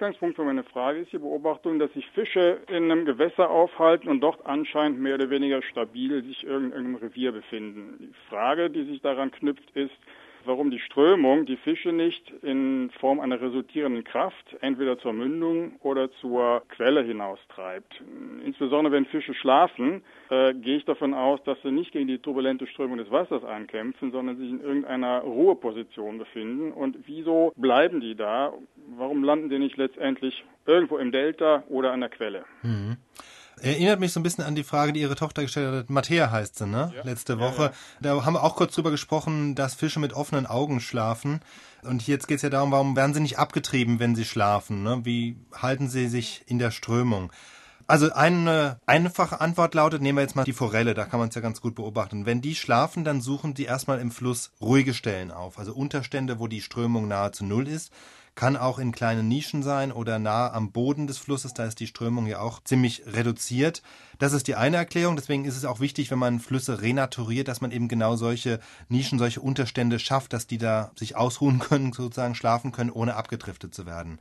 Ausgangspunkt für meine Frage ist die Beobachtung, dass sich Fische in einem Gewässer aufhalten und dort anscheinend mehr oder weniger stabil sich in irgendeinem Revier befinden. Die Frage, die sich daran knüpft, ist, warum die Strömung die Fische nicht in Form einer resultierenden Kraft entweder zur Mündung oder zur Quelle hinaustreibt. Insbesondere wenn Fische schlafen, äh, gehe ich davon aus, dass sie nicht gegen die turbulente Strömung des Wassers ankämpfen, sondern sich in irgendeiner Ruheposition befinden. Und wieso bleiben die da? Warum landen die nicht letztendlich irgendwo im Delta oder an der Quelle? Mhm. Erinnert mich so ein bisschen an die Frage, die Ihre Tochter gestellt hat. Matthäa heißt sie, ne? Ja. Letzte Woche. Ja, ja. Da haben wir auch kurz drüber gesprochen, dass Fische mit offenen Augen schlafen. Und jetzt geht es ja darum, warum werden sie nicht abgetrieben, wenn sie schlafen? Ne? Wie halten sie sich in der Strömung? Also eine einfache Antwort lautet, nehmen wir jetzt mal die Forelle, da kann man es ja ganz gut beobachten. Wenn die schlafen, dann suchen die erstmal im Fluss ruhige Stellen auf, also Unterstände, wo die Strömung nahezu null ist. Kann auch in kleinen Nischen sein oder nah am Boden des Flusses, da ist die Strömung ja auch ziemlich reduziert. Das ist die eine Erklärung, deswegen ist es auch wichtig, wenn man Flüsse renaturiert, dass man eben genau solche Nischen, solche Unterstände schafft, dass die da sich ausruhen können, sozusagen schlafen können, ohne abgedriftet zu werden.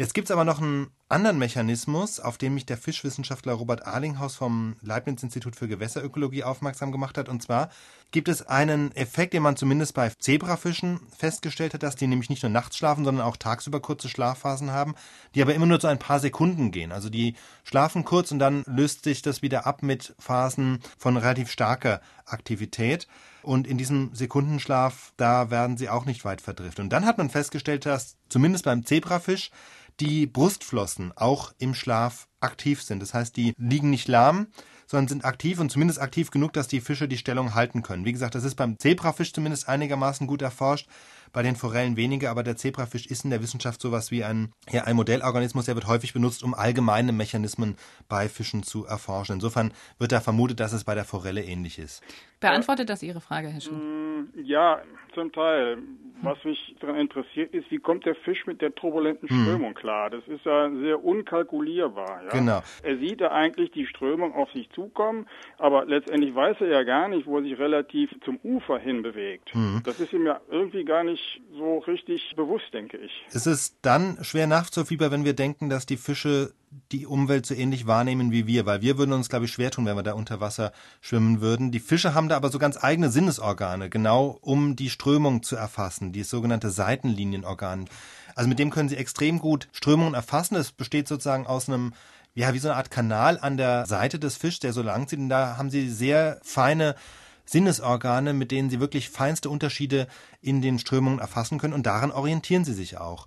Jetzt gibt's aber noch einen anderen Mechanismus, auf den mich der Fischwissenschaftler Robert Arlinghaus vom Leibniz-Institut für Gewässerökologie aufmerksam gemacht hat. Und zwar gibt es einen Effekt, den man zumindest bei Zebrafischen festgestellt hat, dass die nämlich nicht nur nachts schlafen, sondern auch tagsüber kurze Schlafphasen haben, die aber immer nur so ein paar Sekunden gehen. Also die schlafen kurz und dann löst sich das wieder ab mit Phasen von relativ starker Aktivität. Und in diesem Sekundenschlaf, da werden sie auch nicht weit verdriftet. Und dann hat man festgestellt, dass zumindest beim Zebrafisch die Brustflossen auch im Schlaf aktiv sind. Das heißt, die liegen nicht lahm, sondern sind aktiv und zumindest aktiv genug, dass die Fische die Stellung halten können. Wie gesagt, das ist beim Zebrafisch zumindest einigermaßen gut erforscht bei den Forellen weniger, aber der Zebrafisch ist in der Wissenschaft sowas wie ein, ja, ein Modellorganismus, der wird häufig benutzt, um allgemeine Mechanismen bei Fischen zu erforschen. Insofern wird da vermutet, dass es bei der Forelle ähnlich ist. Beantwortet das Ihre Frage, Herr Schuh? Mm, ja, zum Teil. Was mich daran interessiert, ist, wie kommt der Fisch mit der turbulenten hm. Strömung klar? Das ist ja sehr unkalkulierbar. Ja? Genau. Er sieht ja eigentlich die Strömung auf sich zukommen, aber letztendlich weiß er ja gar nicht, wo er sich relativ zum Ufer hin bewegt. Hm. Das ist ihm ja irgendwie gar nicht nicht so richtig bewusst, denke ich. Es ist dann schwer nachzuvollziehbar, wenn wir denken, dass die Fische die Umwelt so ähnlich wahrnehmen wie wir, weil wir würden uns, glaube ich, schwer tun, wenn wir da unter Wasser schwimmen würden. Die Fische haben da aber so ganz eigene Sinnesorgane, genau um die Strömung zu erfassen, die sogenannte Seitenlinienorgan. Also mit dem können sie extrem gut Strömungen erfassen. Es besteht sozusagen aus einem ja, wie so eine Art Kanal an der Seite des Fischs, der so lang zieht. Und da haben sie sehr feine Sinnesorgane, mit denen sie wirklich feinste Unterschiede in den Strömungen erfassen können und daran orientieren sie sich auch.